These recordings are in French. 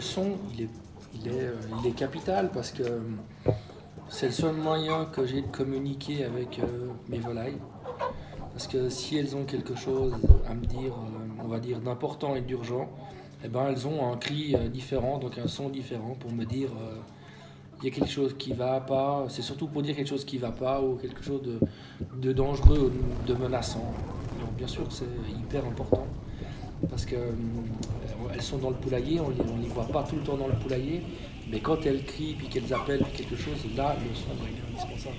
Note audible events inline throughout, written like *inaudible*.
le son, il est, il est, euh, il est capital parce que euh, c'est le seul moyen que j'ai de communiquer avec euh, mes volailles. Parce que si elles ont quelque chose à me dire, on va dire, d'important et d'urgent, eh ben, elles ont un cri différent, donc un son différent pour me dire il y a quelque chose qui va pas. C'est surtout pour dire quelque chose qui va pas ou quelque chose de, de dangereux ou de menaçant. Donc bien sûr, c'est hyper important parce que elles sont dans le poulailler, on on les voit pas tout le temps dans le poulailler, mais quand elles crient puis qu'elles appellent quelque chose, là, le son est indispensable.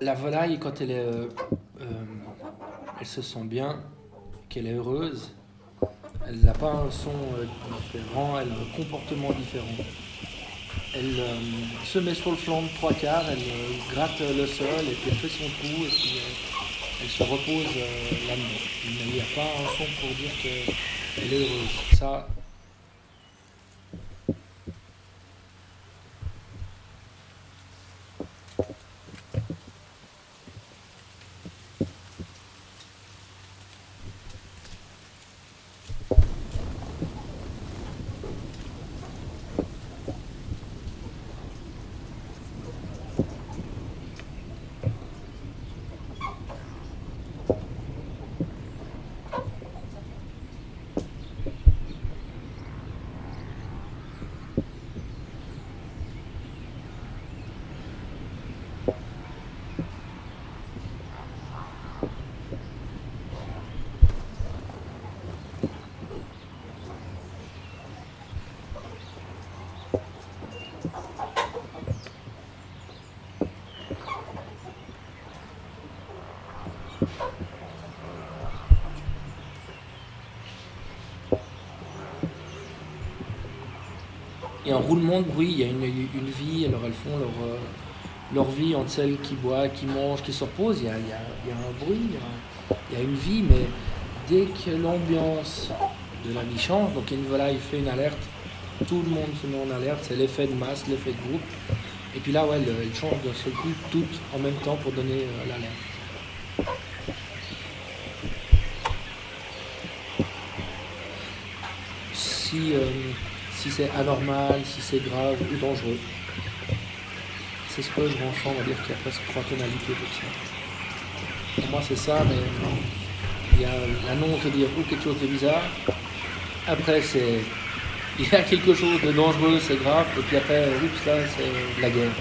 La volaille, quand elle, est, euh, euh, elle se sent bien, qu'elle est heureuse, elle n'a pas un son euh, différent, elle a un comportement différent. Elle se met sur le flanc de trois quarts, elle gratte le sol et puis elle fait son trou et puis elle se repose là-dedans. Il n'y a pas un son pour dire qu'elle est heureuse. Il y a un roulement de bruit, il y a une, une vie, alors elles font leur, euh, leur vie entre celles qui boivent, qui mangent, qui se reposent. Il y a, il y a- un bruit, il y a, une vie, mais dès que l'ambiance de la vie change, donc une fait une alerte, tout le monde se met en alerte, c'est l'effet de masse, l'effet de groupe. Et puis là, ouais, elle, elle change d'un seul coup, toutes en même temps pour donner euh, l'alerte. Si, euh, si c'est anormal, si c'est grave ou dangereux. C'est ce que je ressens, on va dire qu'il y a presque trois tonalités pour ça. Pour moi, c'est ça, mais il y a l'annonce de dire ou quelque chose de bizarre. Après, c'est *laughs* il y a quelque chose de dangereux, c'est grave. Et puis après, oups, là, c'est la guerre.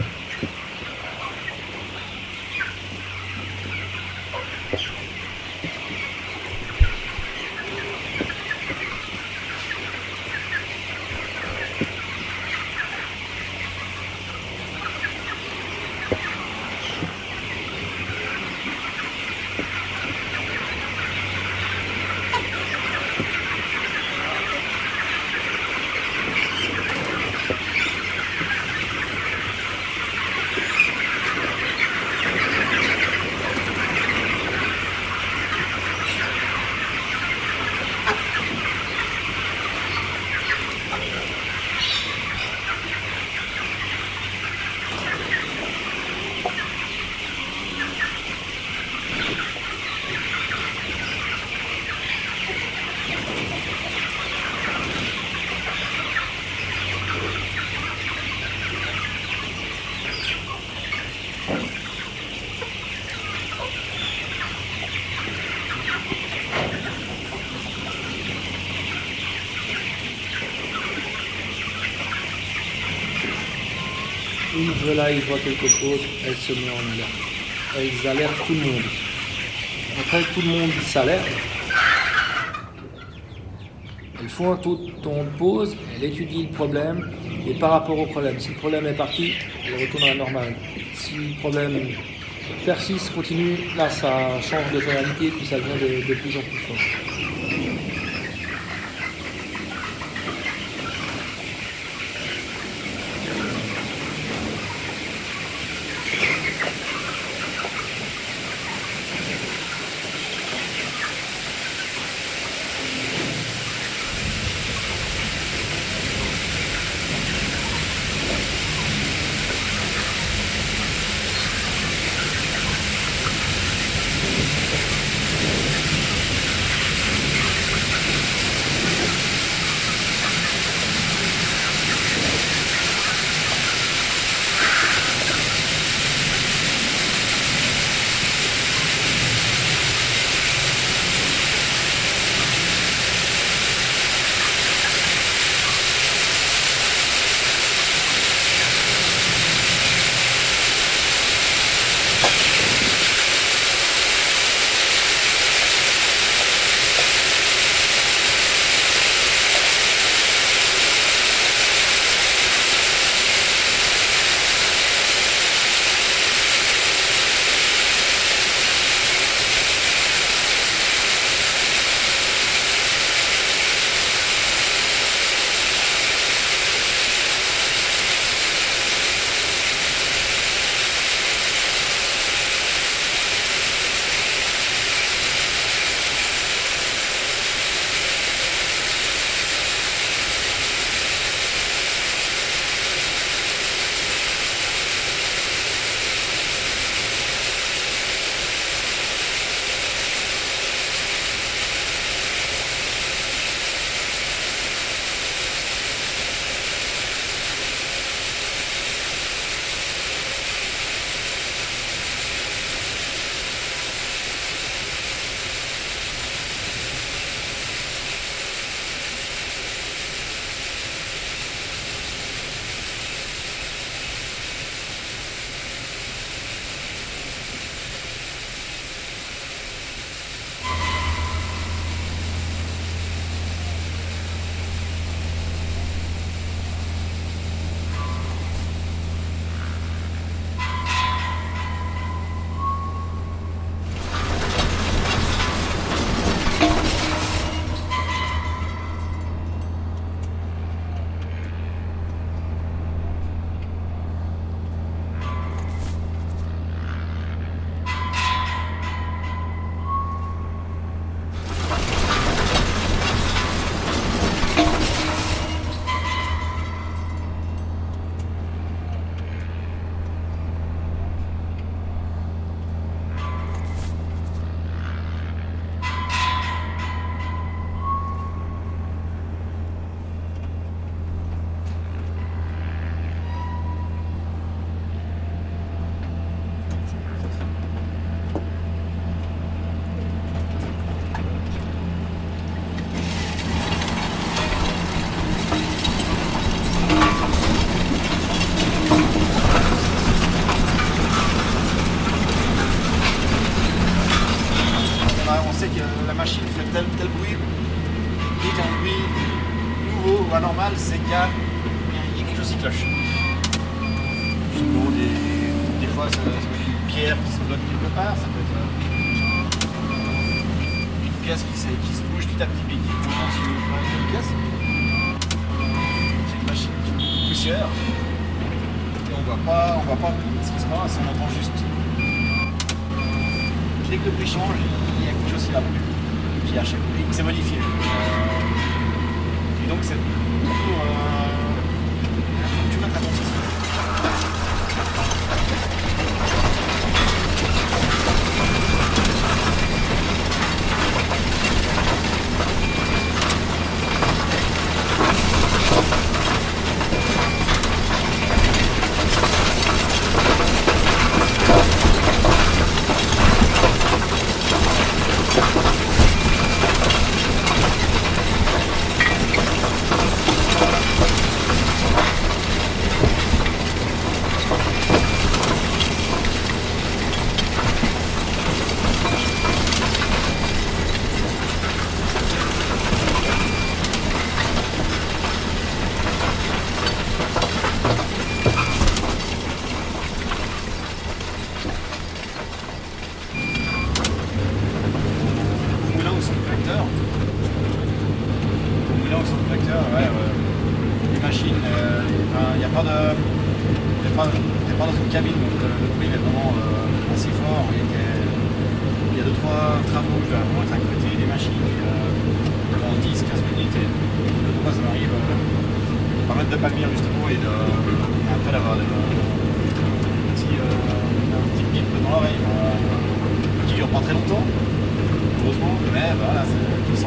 Une volaille voit quelque chose, elle se met en alerte. Elles alertent tout le monde. Après, tout le monde s'alerte. Elles faut un taux on pose, elle étudie le problème, et par rapport au problème, si le problème est parti, elle retourne à la normale. Si le problème persiste, continue, là ça change de tonalité, puis ça devient de, de plus en plus fort. ce qui se passe, on entend juste. Dès que le prix change, il y a quelque chose qui va plus. Puis à chaque c'est modifié. Et donc c'est plutôt. Euh... de Palmyre justement euh, et, et après d'avoir un, petit, un petit pipe dans l'oreille qui dure pas très longtemps, heureusement, mais voilà, bah, tu le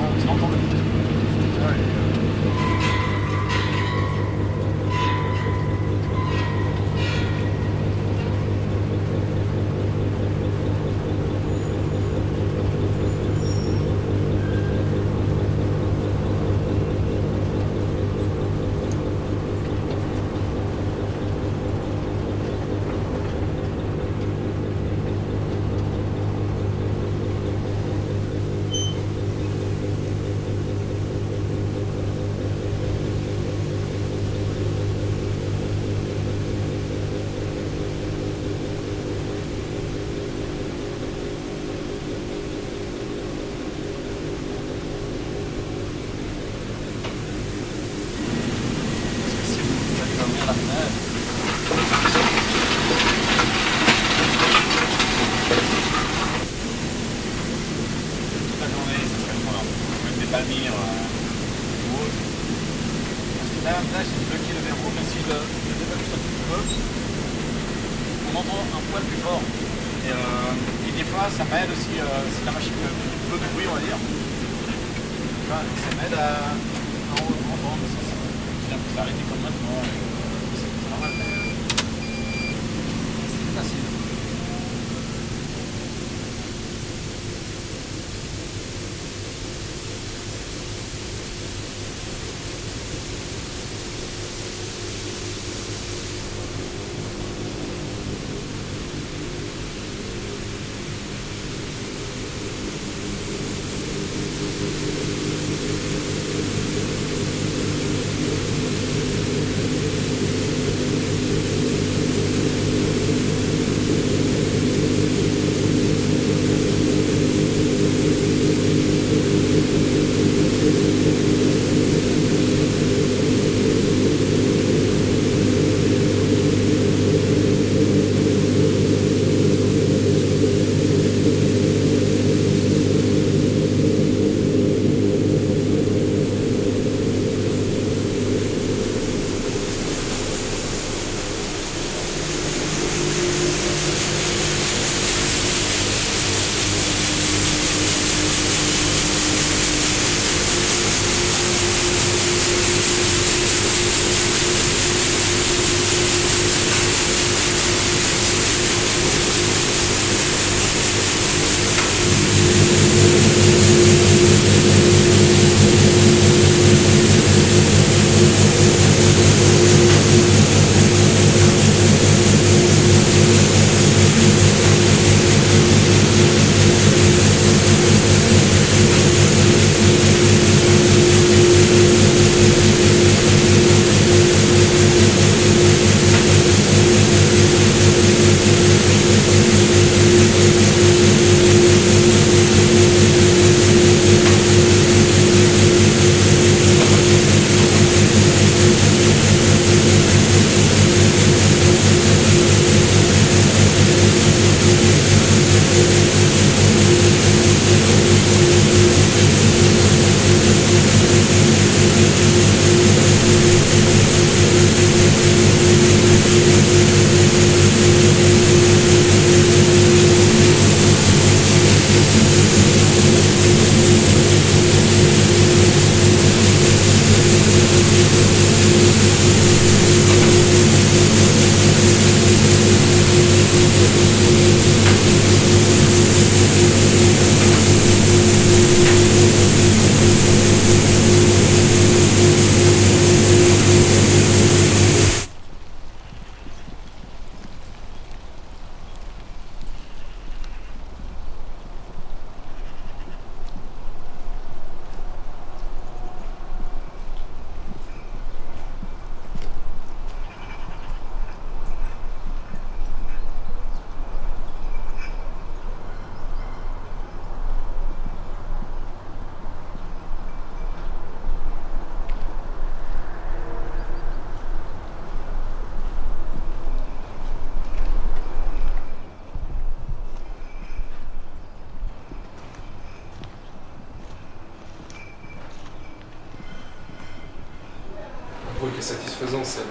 satisfaisant, c'est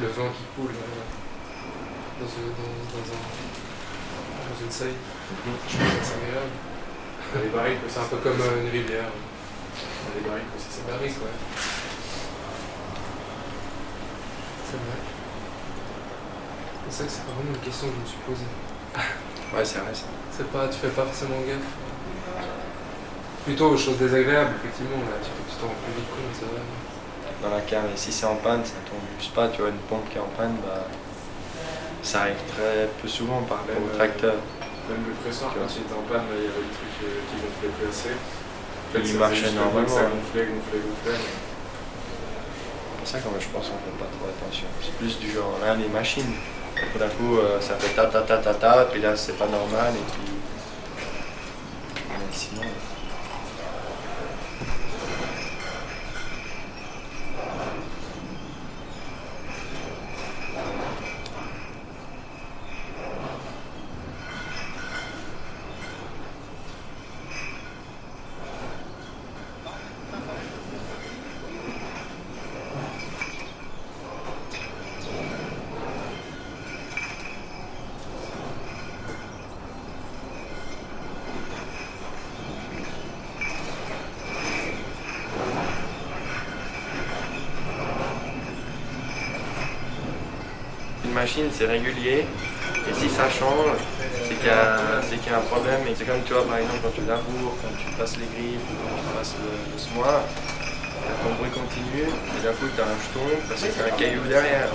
le, vin qui coule euh, dans, une, dans, une saille. Je trouve ça agréable. Les barriques, c'est un peu comme euh, une rivière. Les barriques aussi, c'est barriques, ouais. C'est vrai. C'est ça que c'est pas vraiment une question que je me suis posée. Ouais, c'est vrai ça. C'est pas, tu fais pas forcément gaffe. Plutôt aux choses désagréables, effectivement, là, tu t'en rends plus vite compte, c'est vrai. Dans la cave, et si c'est en panne, ça tombe juste pas, tu vois, une pompe qui est en panne, bah, ça arrive très peu souvent par le tracteur. Même le presseur, quand il était en panne, il y avait le truc euh, qui gonflait plus assez. En fait, il marchait normalement. Ça gonflait, gonflait, gonflait. C'est pour ça je pense qu'on fait pas trop attention. C'est plus du genre, là, les machines, tout d'un coup, euh, ça fait ta ta ta ta ta, puis là, c'est pas normal, et puis. Mais sinon. C'est régulier. Et si ça change, c'est qu'il y, y, a un problème. Et c'est comme tu vois, par exemple, quand tu laboures, quand tu passes les griffes, quand tu passes le, le semoir, ton bruit continue, et d'un coup tu as un jeton parce que c'est un caillou derrière.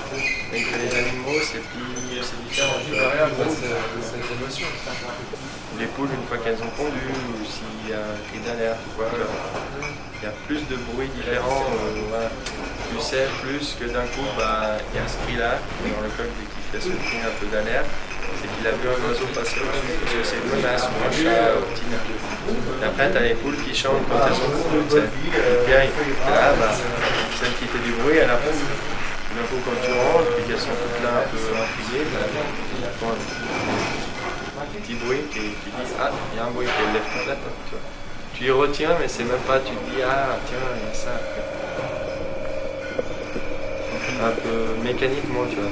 Et que les animaux, c'est plus c'est différent. Les poules, une fois qu'elles ont pondu, ou s'il y a un cri d'alerte, il y a plus de bruit différent. Euh, tu sais plus que d'un coup, bah, il y a ce cri-là dans le coq dès qu'il fait ce cri un peu d'alerte, c'est qu'il a vu un oiseau passer au-dessus, parce que c'est une menace ou un chat au petit Et après, tu as les poules qui chantent quand elles sont sais. Et là, bah, celle qui fait du bruit, elle a. D'un coup, quand tu rentres, puis qu'elles sont toutes là un peu intriguées, bah, tu un petit bruit qui, qui dit Ah, il y a un bruit qui lève toute la tête. Tu, tu y retiens, mais c'est même pas, tu te dis Ah, tiens, il y a ça un peu mécaniquement, tu vois.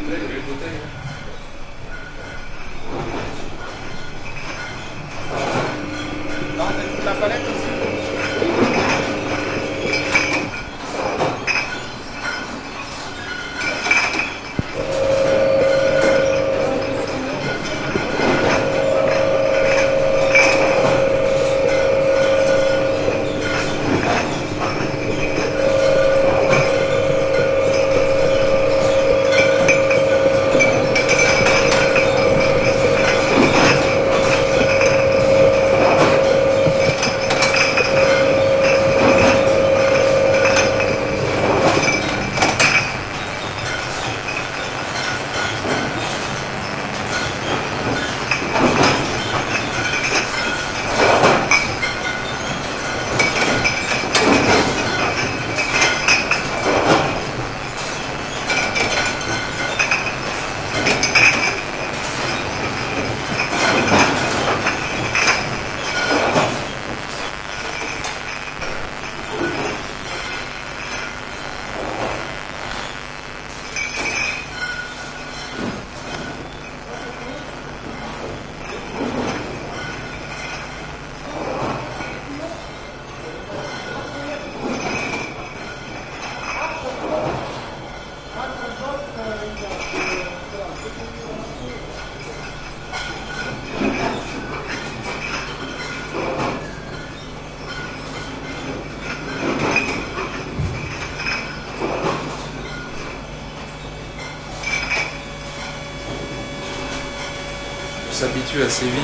Assez vite.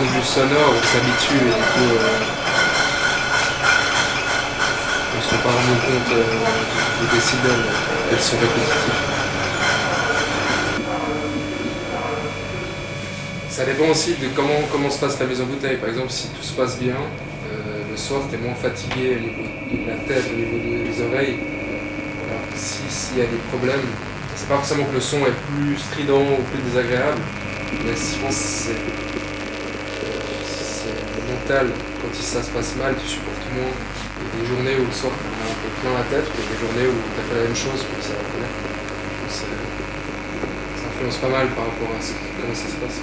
de vue sonore, on s'habitue et du euh, on se rend pas compte euh, des décibels, elles sont répétitives. Ça dépend aussi de comment, comment se passe la mise en bouteille. Par exemple, si tout se passe bien, euh, le soir, tu es moins fatigué au niveau de la tête, au niveau des oreilles. Alors s'il y a des problèmes, c'est pas forcément que le son est plus strident ou plus désagréable, mais je pense que c'est, c'est mental. Quand ça se passe mal, tu supportes moins. Il y a des journées où le soir, tu as un peu plein la tête, il y a des journées où tu as fait la même chose, puis ça va Ça influence pas mal par rapport à comment ça se passe.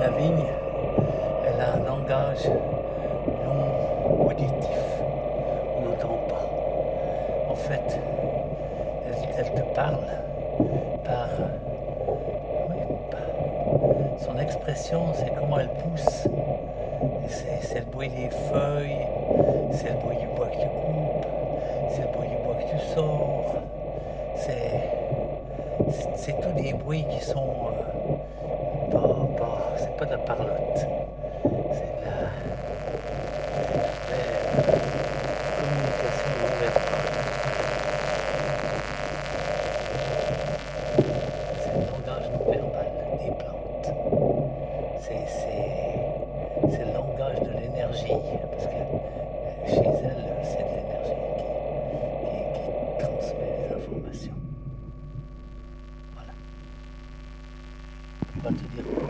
la vigne, elle a un langage non auditif, on n'entend pas. En fait, elle, te parle par, son expression, c'est comment elle pousse. C'est le bruit des feuilles, c'est le bruit du bois que tu coupes, c'est le bruit du bois que tu sors. C'est tous des bruits qui sont... Euh, parlotte. C'est de la, communication non verbale. C'est le langage non verbal des plantes. C'est le langage de l'énergie, parce que chez elles, c'est de l'énergie qui, qui, transmet les informations. Voilà. Je vais te dire.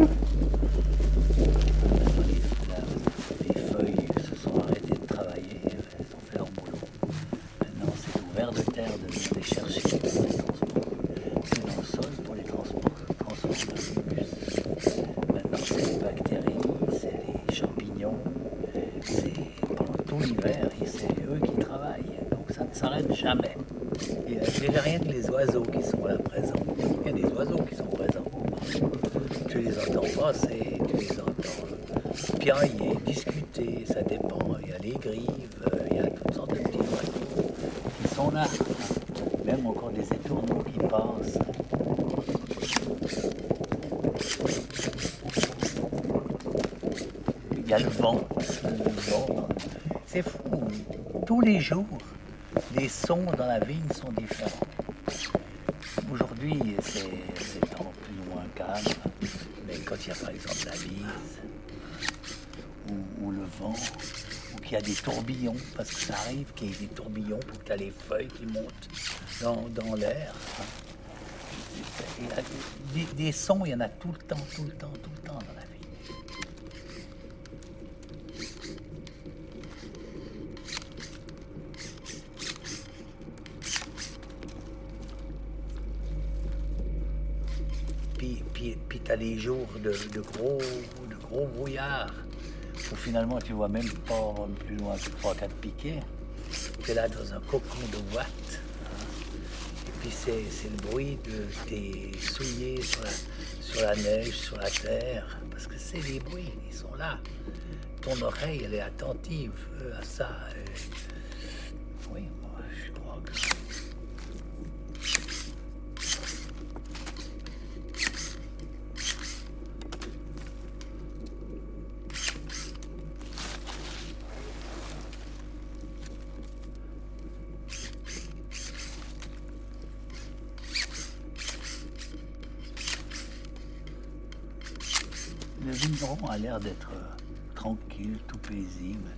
Mm-hmm. Les les sons dans la vigne sont différents. Aujourd'hui, c'est temps plus ou moins calme. Mais quand il y a par exemple la bise, ou, le vent, ou qu'il y a des tourbillons, parce que ça arrive qu'il y ait des tourbillons pour que tu as les feuilles qui montent dans, l'air. Des, des sons, il y en a tout le temps, tout le temps, tout le temps dans la vie. Puis, les jours de, de gros, de gros brouillard, où finalement tu vois même pas plus loin que 3-4 piquets. Tu es là dans un cocon de hein. Et puis c'est c'est le bruit de tes souliers sur la, sur la neige, sur la terre, parce que c'est les bruits, ils sont là. Ton oreille, elle est attentive euh, à ça. et- Oui, moi, je crois que... vigneron a l'air d'être euh, tranquille, tout paisible,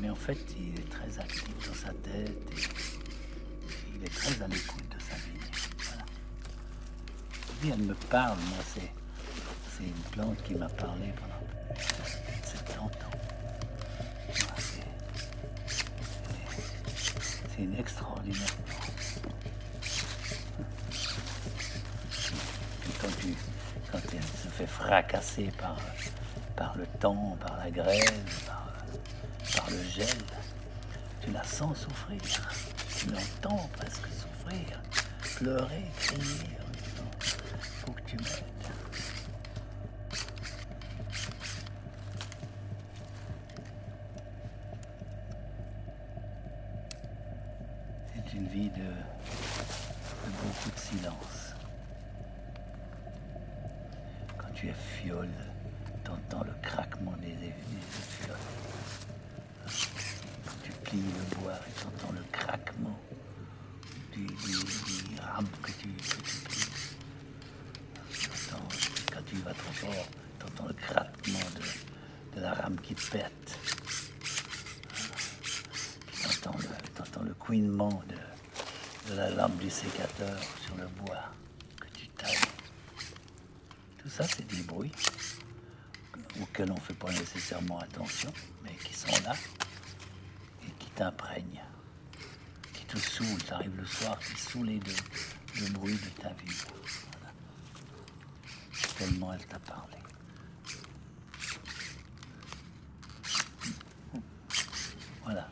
mais en fait, il est très actif dans sa tête et il est très à l'écoute de sa vigne. Voilà. Puis elle me parle, moi, c'est, c'est une plante qui m'a parlé pendant 70 ans. Voilà, c'est, c'est une extraordinaire plante. Par, le temps, par la grève, par, le gel, tu la sens souffrir. Tu l'entends presque souffrir, pleurer, crier que tu. ça, c'est des bruits auxquels on ne fait pas nécessairement attention, mais qui sont là et qui t'imprègnent, qui te saoulent. Tu arrives le soir, qui saoulent de, le bruit de ta vie. Tellement elle t'a parlé. Voilà.